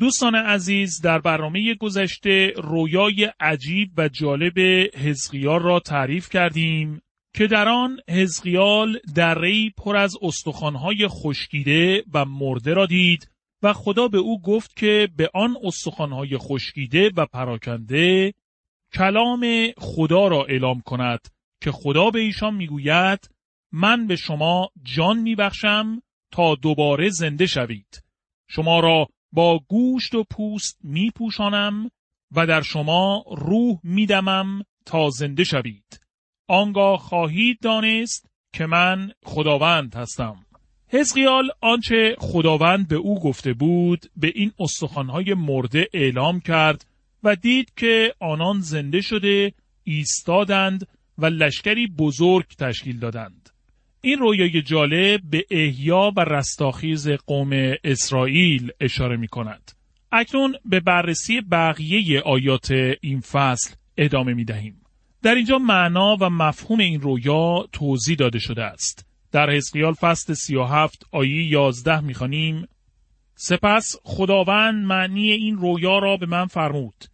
دوستان عزیز در برنامه گذشته رویای عجیب و جالب حزقیال را تعریف کردیم که در آن حزقیال دری پر از استخوانهای خشکیده و مرده را دید و خدا به او گفت که به آن استخوانهای خشکیده و پراکنده کلام خدا را اعلام کند که خدا به ایشان می‌گوید من به شما جان میبخشم تا دوباره زنده شوید. شما را با گوشت و پوست می پوشانم و در شما روح میدمم تا زنده شوید. آنگاه خواهید دانست که من خداوند هستم. حزقیال آنچه خداوند به او گفته بود به این استخوانهای مرده اعلام کرد و دید که آنان زنده شده ایستادند و لشکری بزرگ تشکیل دادند. این رویای جالب به احیا و رستاخیز قوم اسرائیل اشاره می کند. اکنون به بررسی بقیه آیات این فصل ادامه می دهیم. در اینجا معنا و مفهوم این رویا توضیح داده شده است. در حزقیال فصل 37 آیه 11 می‌خوانیم سپس خداوند معنی این رویا را به من فرمود.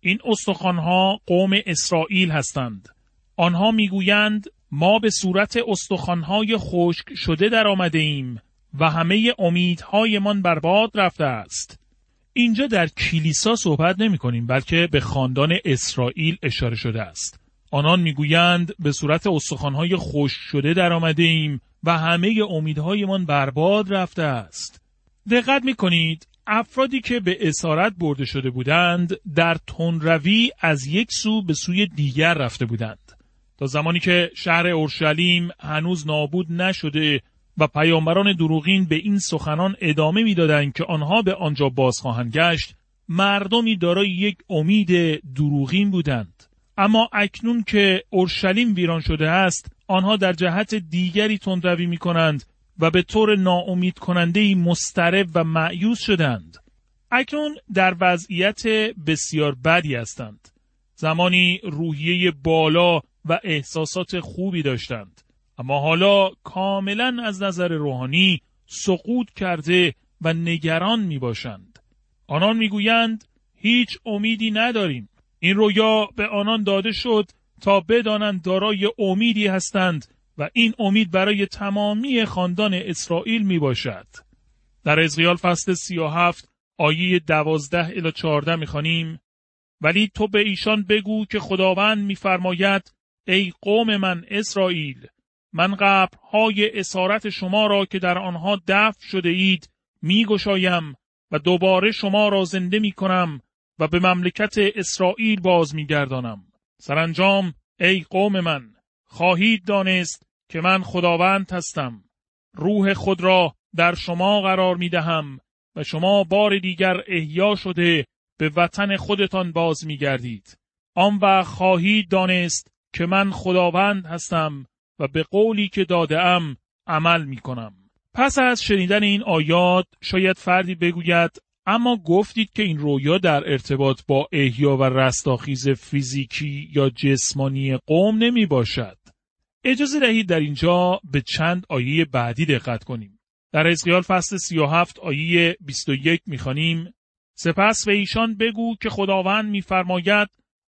این استخوانها قوم اسرائیل هستند. آنها می‌گویند ما به صورت استخوانهای خشک شده در آمده ایم و همه امیدهایمان برباد رفته است. اینجا در کلیسا صحبت نمی کنیم بلکه به خاندان اسرائیل اشاره شده است. آنان می‌گویند به صورت استخوانهای خشک شده در آمده ایم و همه امیدهایمان برباد رفته است. دقت می کنید افرادی که به اسارت برده شده بودند در تنروی از یک سو به سوی دیگر رفته بودند. تا زمانی که شهر اورشلیم هنوز نابود نشده و پیامبران دروغین به این سخنان ادامه می‌دادند که آنها به آنجا باز خواهند گشت مردمی دارای یک امید دروغین بودند. اما اکنون که اورشلیم ویران شده است آنها در جهت دیگری تندروی می کنند و به طور ناامید کننده مسترب و معیوز شدند. اکنون در وضعیت بسیار بدی هستند. زمانی روحیه بالا و احساسات خوبی داشتند اما حالا کاملا از نظر روحانی سقوط کرده و نگران می باشند. آنان می‌گویند هیچ امیدی نداریم. این رویا به آنان داده شد تا بدانند دارای امیدی هستند و این امید برای تمامی خاندان اسرائیل می باشد. در ازغیال فصل سی و هفت آیه دوازده الی چارده می خانیم ولی تو به ایشان بگو که خداوند میفرماید ای قوم من اسرائیل من قبرهای اسارت شما را که در آنها دفن شده اید می گشایم و دوباره شما را زنده می کنم و به مملکت اسرائیل باز می گردانم. سرانجام ای قوم من خواهید دانست که من خداوند هستم. روح خود را در شما قرار می دهم و شما بار دیگر احیا شده به وطن خودتان باز می گردید. آن وقت خواهید دانست که من خداوند هستم و به قولی که داده ام عمل می کنم. پس از شنیدن این آیات شاید فردی بگوید اما گفتید که این رویا در ارتباط با احیا و رستاخیز فیزیکی یا جسمانی قوم نمی باشد. اجازه دهید در اینجا به چند آیه بعدی دقت کنیم. در ازقیال فصل 37 آیه 21 می‌خوانیم سپس به ایشان بگو که خداوند میفرماید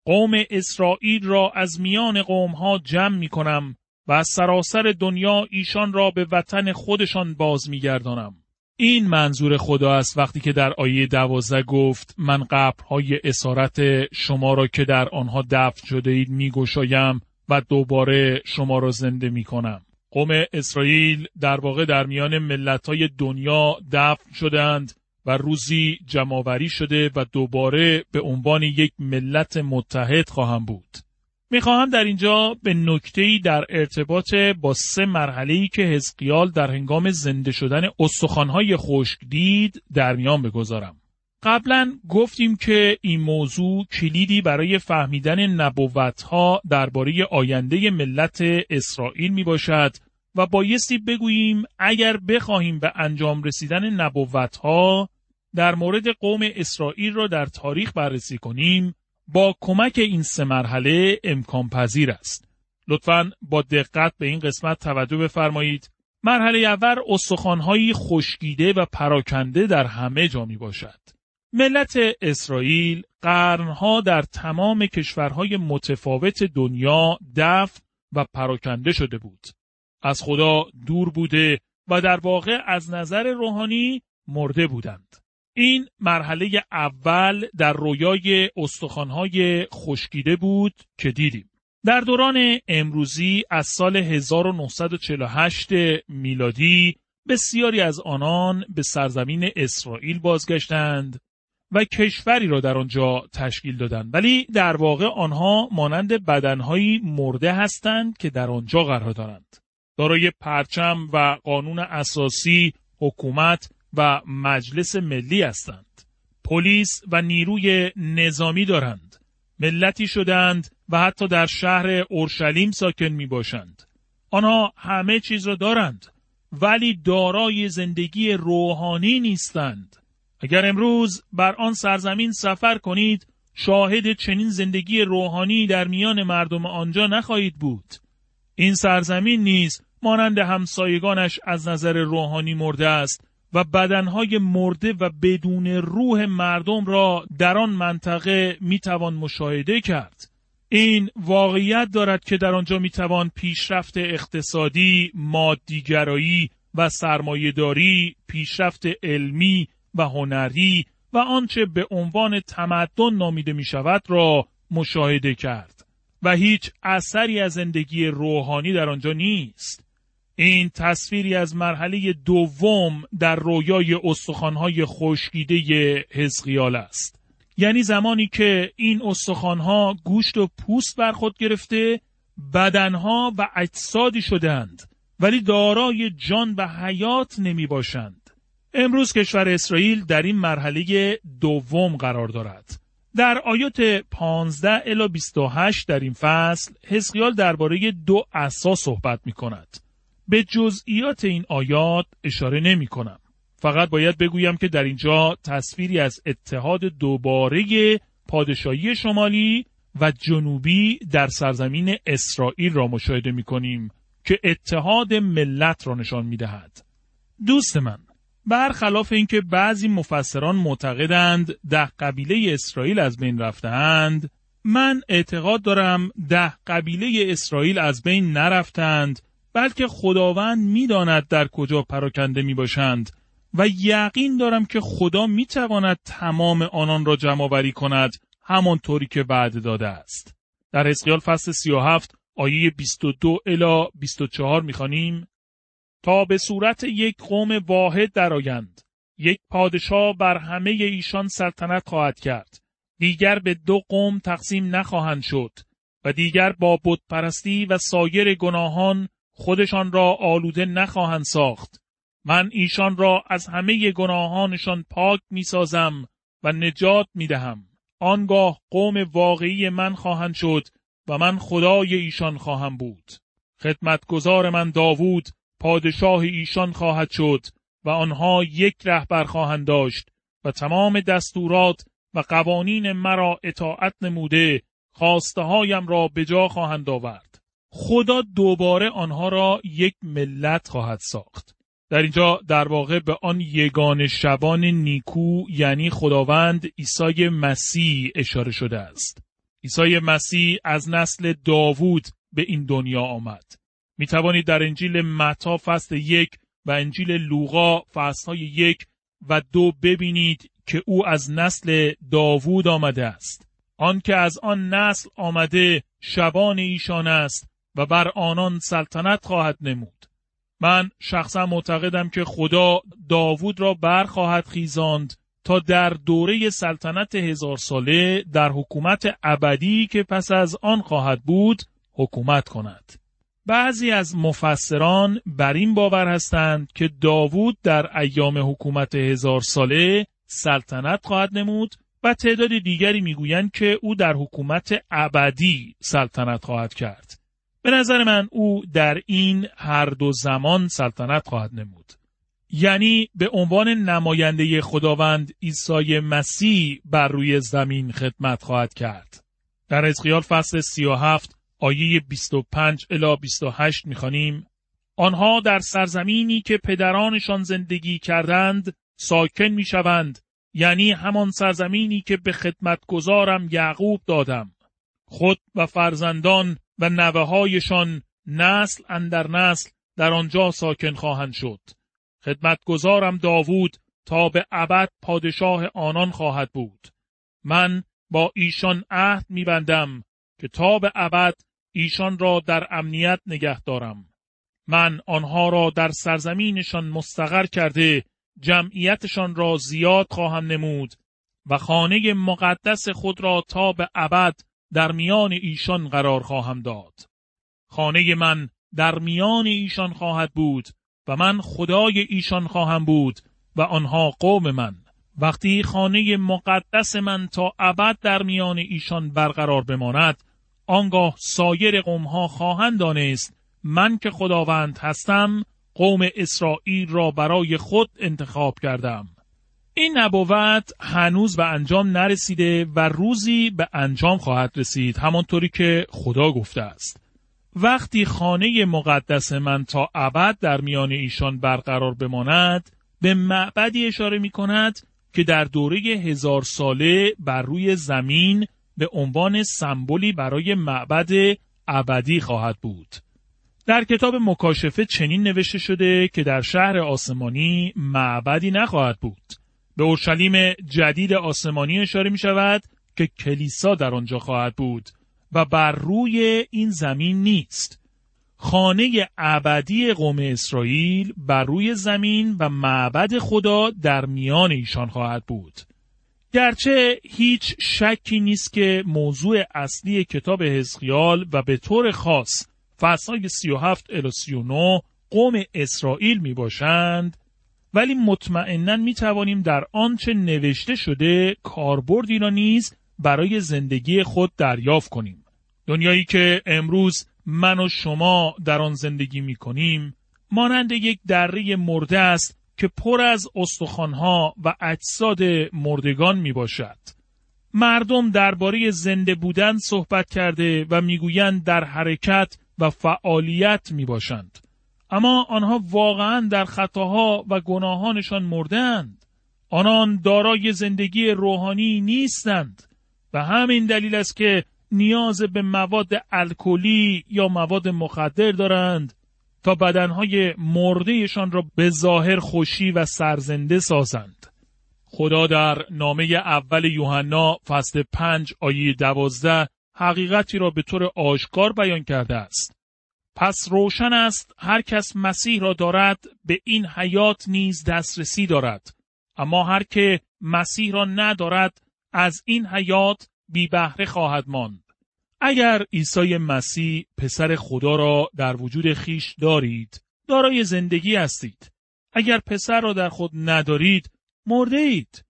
قوم اسرائیل را از میان ها جمع می کنم و از سراسر دنیا ایشان را به وطن خودشان باز می گردانم. این منظور خدا است وقتی که در آیه دوازده گفت من قبرهای اسارت شما را که در آنها دفن شده اید می گوشایم و دوباره شما را زنده می کنم. قوم اسرائیل در واقع در میان ملت دنیا دفن شدند و روزی جمعآوری شده و دوباره به عنوان یک ملت متحد خواهم بود. می‌خواهم در اینجا به نکته‌ای در ارتباط با سه مرحله‌ای که حزقیال در هنگام زنده شدن استخوان‌های خشک دید در میان بگذارم. قبلا گفتیم که این موضوع کلیدی برای فهمیدن نبوتها درباره آینده ملت اسرائیل می باشد و بایستی بگوییم اگر بخواهیم به انجام رسیدن نبوتها در مورد قوم اسرائیل را در تاریخ بررسی کنیم با کمک این سه مرحله امکان پذیر است. لطفا با دقت به این قسمت توجه بفرمایید. مرحله اول استخوانهایی خشکیده و پراکنده در همه جا می باشد. ملت اسرائیل قرنها در تمام کشورهای متفاوت دنیا دفن و پراکنده شده بود. از خدا دور بوده و در واقع از نظر روحانی مرده بودند. این مرحله اول در رویای استخوانهای خشکیده بود که دیدیم. در دوران امروزی از سال 1948 میلادی بسیاری از آنان به سرزمین اسرائیل بازگشتند و کشوری را در آنجا تشکیل دادند ولی در واقع آنها مانند بدنهایی مرده هستند که در آنجا قرار دارند دارای پرچم و قانون اساسی حکومت و مجلس ملی هستند. پلیس و نیروی نظامی دارند. ملتی شدند و حتی در شهر اورشلیم ساکن می باشند آنها همه چیز را دارند ولی دارای زندگی روحانی نیستند. اگر امروز بر آن سرزمین سفر کنید شاهد چنین زندگی روحانی در میان مردم آنجا نخواهید بود. این سرزمین نیز مانند همسایگانش از نظر روحانی مرده است و بدنهای مرده و بدون روح مردم را در آن منطقه می‌توان مشاهده کرد این واقعیت دارد که در آنجا می‌توان پیشرفت اقتصادی، مادیگرایی و سرمایهداری، پیشرفت علمی و هنری و آنچه به عنوان تمدن نامیده می شود را مشاهده کرد و هیچ اثری از زندگی روحانی در آنجا نیست. این تصویری از مرحله دوم در رویای استخوانهای خشکیده حزقیال است. یعنی زمانی که این استخوانها گوشت و پوست بر خود گرفته بدنها و اجسادی شدند ولی دارای جان و حیات نمی باشند. امروز کشور اسرائیل در این مرحله دوم قرار دارد. در آیات 15 الی 28 در این فصل حزقیال درباره دو اساس صحبت می کند. به جزئیات این آیات اشاره نمی کنم. فقط باید بگویم که در اینجا تصویری از اتحاد دوباره پادشاهی شمالی و جنوبی در سرزمین اسرائیل را مشاهده می کنیم که اتحاد ملت را نشان می دهد. دوست من برخلاف اینکه بعضی مفسران معتقدند ده قبیله اسرائیل از بین رفتند من اعتقاد دارم ده قبیله اسرائیل از بین نرفتند بلکه خداوند می‌داند در کجا پراکنده می باشند و یقین دارم که خدا می تواند تمام آنان را جمع وری کند همانطوری که وعده داده است. در حزقیال فصل 37 آیه 22 الی 24 می‌خوانیم. تا به صورت یک قوم واحد درآیند. یک پادشاه بر همه ایشان سلطنت خواهد کرد. دیگر به دو قوم تقسیم نخواهند شد و دیگر با پرستی و سایر گناهان خودشان را آلوده نخواهند ساخت من ایشان را از همه گناهانشان پاک می سازم و نجات می دهم. آنگاه قوم واقعی من خواهند شد و من خدای ایشان خواهم بود. خدمتگزار من داوود پادشاه ایشان خواهد شد و آنها یک رهبر خواهند داشت و تمام دستورات و قوانین مرا اطاعت نموده خواسته هایم را به جا خواهند آورد. خدا دوباره آنها را یک ملت خواهد ساخت. در اینجا در واقع به آن یگان شبان نیکو یعنی خداوند عیسی مسیح اشاره شده است. عیسی مسیح از نسل داوود به این دنیا آمد. می توانید در انجیل متا فصل یک و انجیل لوقا فصل های یک و دو ببینید که او از نسل داوود آمده است. آنکه از آن نسل آمده شبان ایشان است و بر آنان سلطنت خواهد نمود. من شخصا معتقدم که خدا داوود را برخواهد خیزاند تا در دوره سلطنت هزار ساله در حکومت ابدی که پس از آن خواهد بود حکومت کند. بعضی از مفسران بر این باور هستند که داوود در ایام حکومت هزار ساله سلطنت خواهد نمود و تعداد دیگری می‌گویند که او در حکومت ابدی سلطنت خواهد کرد. به نظر من او در این هر دو زمان سلطنت خواهد نمود. یعنی به عنوان نماینده خداوند عیسی مسیح بر روی زمین خدمت خواهد کرد. در اسخیال فصل 37 آیه 25 الی 28 می‌خوانیم آنها در سرزمینی که پدرانشان زندگی کردند ساکن می‌شوند یعنی همان سرزمینی که به خدمتگزارم یعقوب دادم خود و فرزندان و نوههایشان نسل اندر نسل در آنجا ساکن خواهند شد. خدمتگزارم داوود تا به ابد پادشاه آنان خواهد بود. من با ایشان عهد میبندم که تا به ابد ایشان را در امنیت نگه دارم. من آنها را در سرزمینشان مستقر کرده جمعیتشان را زیاد خواهم نمود و خانه مقدس خود را تا به ابد در میان ایشان قرار خواهم داد. خانه من در میان ایشان خواهد بود و من خدای ایشان خواهم بود و آنها قوم من. وقتی خانه مقدس من تا ابد در میان ایشان برقرار بماند، آنگاه سایر قومها خواهند دانست من که خداوند هستم قوم اسرائیل را برای خود انتخاب کردم. این نبوت هنوز به انجام نرسیده و روزی به انجام خواهد رسید همانطوری که خدا گفته است. وقتی خانه مقدس من تا ابد در میان ایشان برقرار بماند به معبدی اشاره می کند که در دوره هزار ساله بر روی زمین به عنوان سمبولی برای معبد ابدی خواهد بود. در کتاب مکاشفه چنین نوشته شده که در شهر آسمانی معبدی نخواهد بود. به اورشلیم جدید آسمانی اشاره می شود که کلیسا در آنجا خواهد بود و بر روی این زمین نیست. خانه ابدی قوم اسرائیل بر روی زمین و معبد خدا در میان ایشان خواهد بود. گرچه هیچ شکی نیست که موضوع اصلی کتاب حزقیال و به طور خاص فصلهای 37 الی 39 قوم اسرائیل می باشند ولی مطمئنا می توانیم در آنچه نوشته شده کاربردی را نیز برای زندگی خود دریافت کنیم. دنیایی که امروز من و شما در آن زندگی می کنیم مانند یک دره مرده است که پر از استخوانها و اجساد مردگان می باشد. مردم درباره زنده بودن صحبت کرده و می‌گویند در حرکت و فعالیت می باشند. اما آنها واقعا در خطاها و گناهانشان مردند. آنان دارای زندگی روحانی نیستند و همین دلیل است که نیاز به مواد الکلی یا مواد مخدر دارند تا بدنهای مردهشان را به ظاهر خوشی و سرزنده سازند. خدا در نامه اول یوحنا فصل پنج آیه دوازده حقیقتی را به طور آشکار بیان کرده است. پس روشن است هر کس مسیح را دارد به این حیات نیز دسترسی دارد. اما هر که مسیح را ندارد از این حیات بی بهره خواهد ماند. اگر عیسی مسیح پسر خدا را در وجود خیش دارید، دارای زندگی هستید. اگر پسر را در خود ندارید، مرده اید.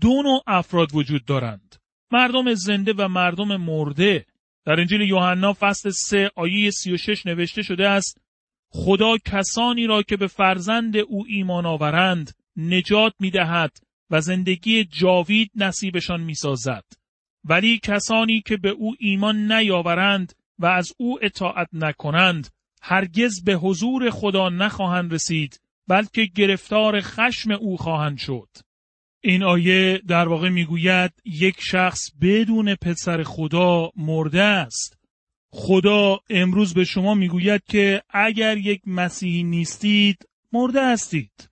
دو نوع افراد وجود دارند. مردم زنده و مردم مرده. در انجیل یوحنا فصل 3 آیه 36 نوشته شده است خدا کسانی را که به فرزند او ایمان آورند نجات می دهد و زندگی جاوید نصیبشان می سازد. ولی کسانی که به او ایمان نیاورند و از او اطاعت نکنند هرگز به حضور خدا نخواهند رسید بلکه گرفتار خشم او خواهند شد. این آیه در واقع می‌گوید یک شخص بدون پسر خدا مرده است. خدا امروز به شما می‌گوید که اگر یک مسیحی نیستید مرده هستید.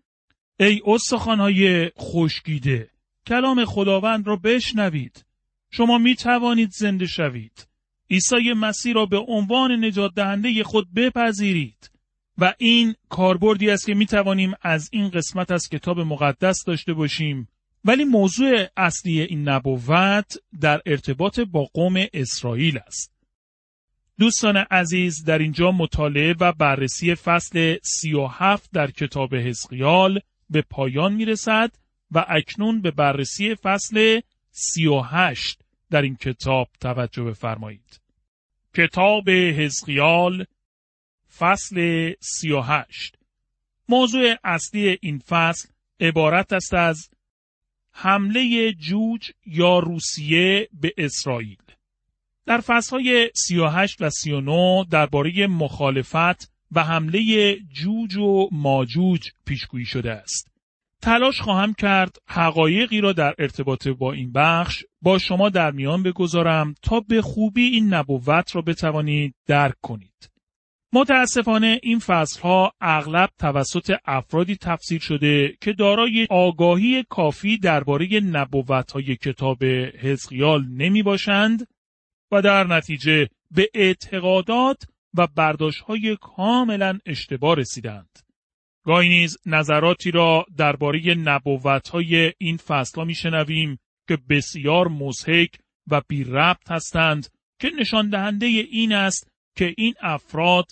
ای استخوانهای خشکیده کلام خداوند را بشنوید. شما می توانید زنده شوید. عیسی مسیح را به عنوان نجات دهنده خود بپذیرید. و این کاربردی است که می توانیم از این قسمت از کتاب مقدس داشته باشیم ولی موضوع اصلی این نبوت در ارتباط با قوم اسرائیل است. دوستان عزیز در اینجا مطالعه و بررسی فصل سی و هفت در کتاب حزقیال به پایان می رسد و اکنون به بررسی فصل سی و هشت در این کتاب توجه بفرمایید. کتاب حزقیال فصل سی و هشت موضوع اصلی این فصل عبارت است از حمله جوج یا روسیه به اسرائیل. در فصلهای 38 و 39 درباره مخالفت و حمله جوج و ماجوج پیشگویی شده است. تلاش خواهم کرد حقایقی را در ارتباط با این بخش با شما در میان بگذارم تا به خوبی این نبوت را بتوانید درک کنید. متاسفانه این فصلها اغلب توسط افرادی تفسیر شده که دارای آگاهی کافی درباره های کتاب حزقیال نمی باشند و در نتیجه به اعتقادات و های کاملا اشتباه رسیدند. گاهی نیز نظراتی را درباره های این فصلها میشنویم که بسیار مزهک و بی ربط هستند که نشان دهنده این است که این افراد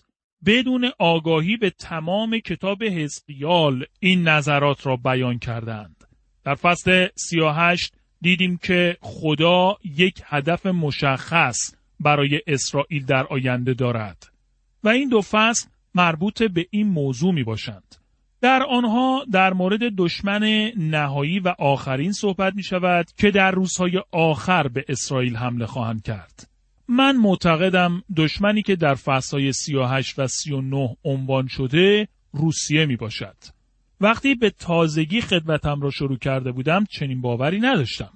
بدون آگاهی به تمام کتاب حزقیال این نظرات را بیان کردند. در فصل 38 دیدیم که خدا یک هدف مشخص برای اسرائیل در آینده دارد و این دو فصل مربوط به این موضوع می باشند. در آنها در مورد دشمن نهایی و آخرین صحبت می شود که در روزهای آخر به اسرائیل حمله خواهند کرد. من معتقدم دشمنی که در فصلهای 38 و 39 عنوان شده روسیه می باشد. وقتی به تازگی خدمتم را شروع کرده بودم چنین باوری نداشتم.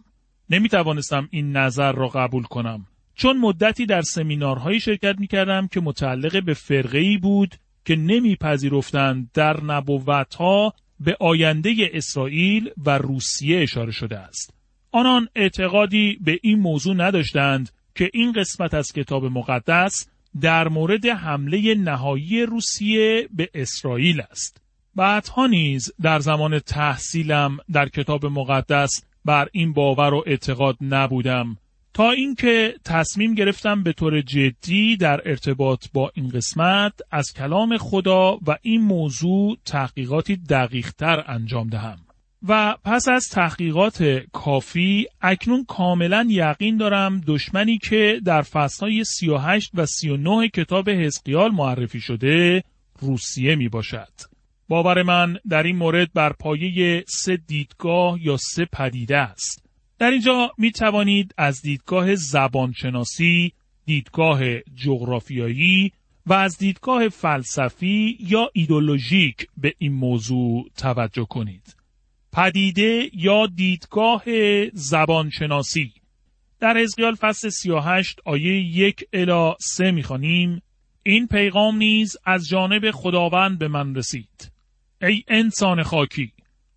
نمی توانستم این نظر را قبول کنم چون مدتی در سمینارهایی شرکت می کردم که متعلق به فرقه بود که نمیپذیرفتند در نبوتها به آینده اسرائیل و روسیه اشاره شده است. آنان اعتقادی به این موضوع نداشتند که این قسمت از کتاب مقدس در مورد حمله نهایی روسیه به اسرائیل است. بعدها نیز در زمان تحصیلم در کتاب مقدس بر این باور و اعتقاد نبودم تا اینکه تصمیم گرفتم به طور جدی در ارتباط با این قسمت از کلام خدا و این موضوع تحقیقاتی دقیقتر انجام دهم. و پس از تحقیقات کافی اکنون کاملا یقین دارم دشمنی که در فصلهای 38 و 39 کتاب حزقیال معرفی شده روسیه می باشد. باور من در این مورد بر پایه سه دیدگاه یا سه پدیده است. در اینجا می توانید از دیدگاه زبانشناسی، دیدگاه جغرافیایی و از دیدگاه فلسفی یا ایدولوژیک به این موضوع توجه کنید. پدیده یا دیدگاه زبانشناسی. در حزقیال فصل 38 آیه یک الی سه می‌خوانیم این پیغام نیز از جانب خداوند به من رسید. ای انسان خاکی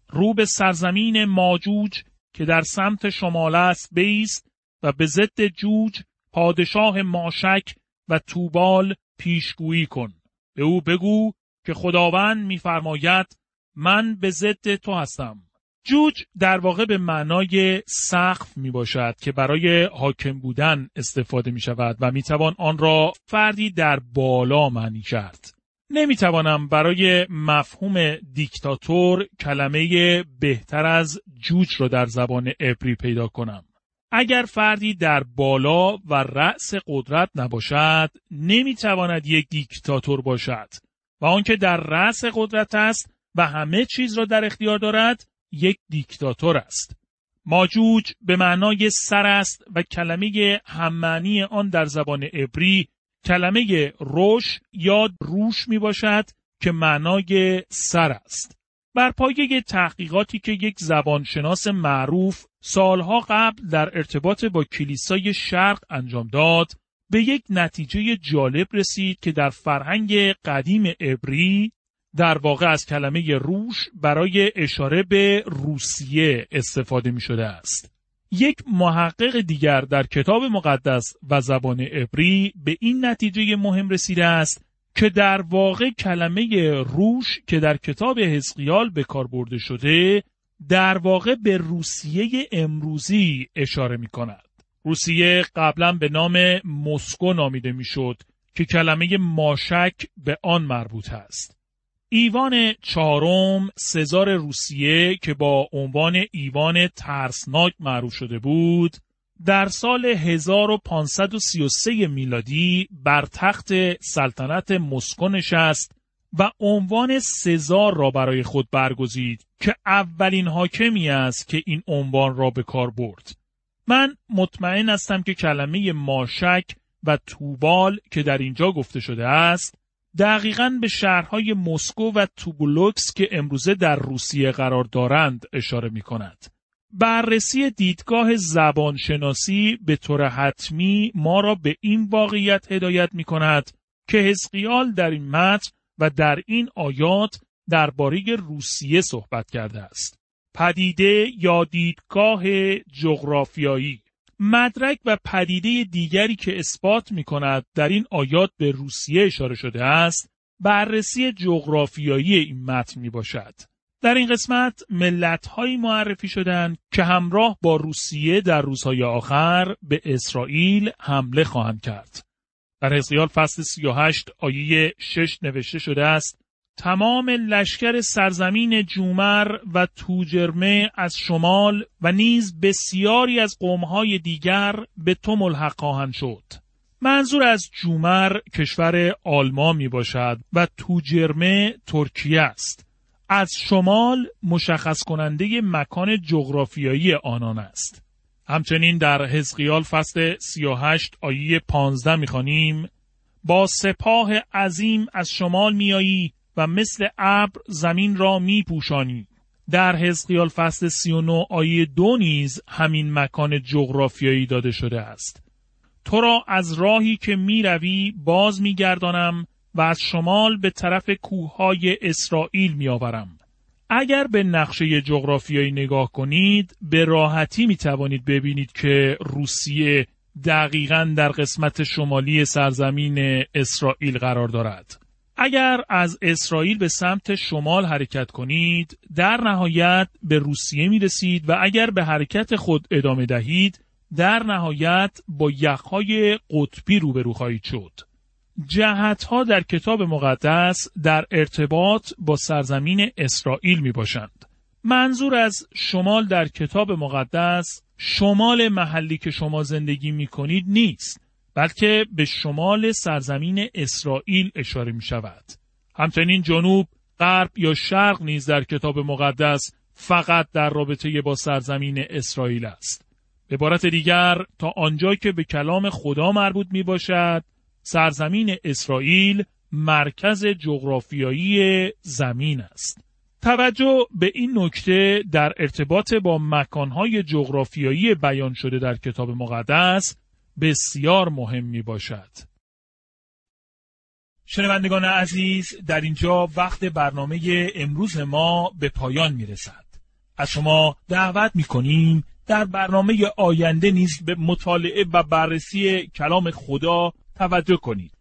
رو به سرزمین ماجوج که در سمت شمال است بیست و به ضد جوج پادشاه ماشک و توبال پیشگویی کن. به او بگو که خداوند میفرماید من به ضد تو هستم جوج در واقع به معنای سقف می باشد که برای حاکم بودن استفاده می شود و می توان آن را فردی در بالا معنی کرد. نمی توانم برای مفهوم دیکتاتور کلمه بهتر از جوج را در زبان عبری پیدا کنم. اگر فردی در بالا و رأس قدرت نباشد نمی تواند یک دیکتاتور باشد و آنکه در رأس قدرت است و همه چیز را در اختیار دارد یک دیکتاتور است. ماجوج به معنای سر است و کلمه هممعنی آن در زبان عبری کلمه روش یا روش می باشد که معنای سر است. بر پایه تحقیقاتی که یک زبانشناس معروف سالها قبل در ارتباط با کلیسای شرق انجام داد، به یک نتیجه جالب رسید که در فرهنگ قدیم عبری در واقع از کلمه روش برای اشاره به روسیه استفاده می شده است. یک محقق دیگر در کتاب مقدس و زبان عبری به این نتیجه مهم رسیده است که در واقع کلمه روش که در کتاب حزقیال به کار برده شده در واقع به روسیه امروزی اشاره می کند. روسیه قبلا به نام مسکو نامیده می‌شد که کلمه ماشک به آن مربوط است. ایوان چهارم سزار روسیه که با عنوان ایوان ترسناک معروف شده بود در سال 1533 میلادی بر تخت سلطنت مسکو نشست و عنوان سزار را برای خود برگزید که اولین حاکمی است که این عنوان را به کار برد. من مطمئن هستم که کلمه ماشک و توبال که در اینجا گفته شده است دقیقا به شهرهای مسکو و توبولوکس که امروزه در روسیه قرار دارند اشاره می کند. بررسی دیدگاه زبانشناسی به طور حتمی ما را به این واقعیت هدایت می کند که حزقیال در این متن و در این آیات درباره روسیه صحبت کرده است. پدیده یا دیدگاه جغرافیایی مدرک و پدیده دیگری که اثبات می کند در این آیات به روسیه اشاره شده است بررسی جغرافیایی این متن می باشد. در این قسمت ملت هایی معرفی شدند که همراه با روسیه در روزهای آخر به اسرائیل حمله خواهند کرد. در حزقیال فصل 38 آیه 6 نوشته شده است تمام لشکر سرزمین جومر و توجرمه از شمال و نیز بسیاری از قومهای دیگر به تو ملحق خواهند شد. منظور از جومر کشور آلمان می باشد و توجرمه ترکیه است. از شمال مشخص کننده مکان جغرافیایی آنان است. همچنین در حزقیال فصل 38 آیه 15 می‌خوانیم با سپاه عظیم از شمال میایی و مثل ابر زمین را میپوشانی. در حزقیال فصل 39 آیه دو نیز همین مکان جغرافیایی داده شده است. تو را از راهی که می‌روی باز میگردانم و از شمال به طرف کوههای اسرائیل میآورم. اگر به نقشه جغرافیایی نگاه کنید به راحتی می توانید ببینید که روسیه دقیقا در قسمت شمالی سرزمین اسرائیل قرار دارد. اگر از اسرائیل به سمت شمال حرکت کنید در نهایت به روسیه می رسید و اگر به حرکت خود ادامه دهید در نهایت با یخهای قطبی روبرو خواهید شد. جهت ها در کتاب مقدس در ارتباط با سرزمین اسرائیل می باشند. منظور از شمال در کتاب مقدس شمال محلی که شما زندگی می کنید نیست بلکه به شمال سرزمین اسرائیل اشاره می شود. همچنین جنوب، غرب یا شرق نیز در کتاب مقدس فقط در رابطه با سرزمین اسرائیل است. به عبارت دیگر تا آنجا که به کلام خدا مربوط می باشد سرزمین اسرائیل مرکز جغرافیایی زمین است. توجه به این نکته در ارتباط با مکانهای جغرافیایی بیان شده در کتاب مقدس بسیار مهم می باشد. شنوندگان عزیز در اینجا وقت برنامه امروز ما به پایان می رسد. از شما دعوت می کنیم در برنامه آینده نیز به مطالعه و بررسی کلام خدا توجه کنید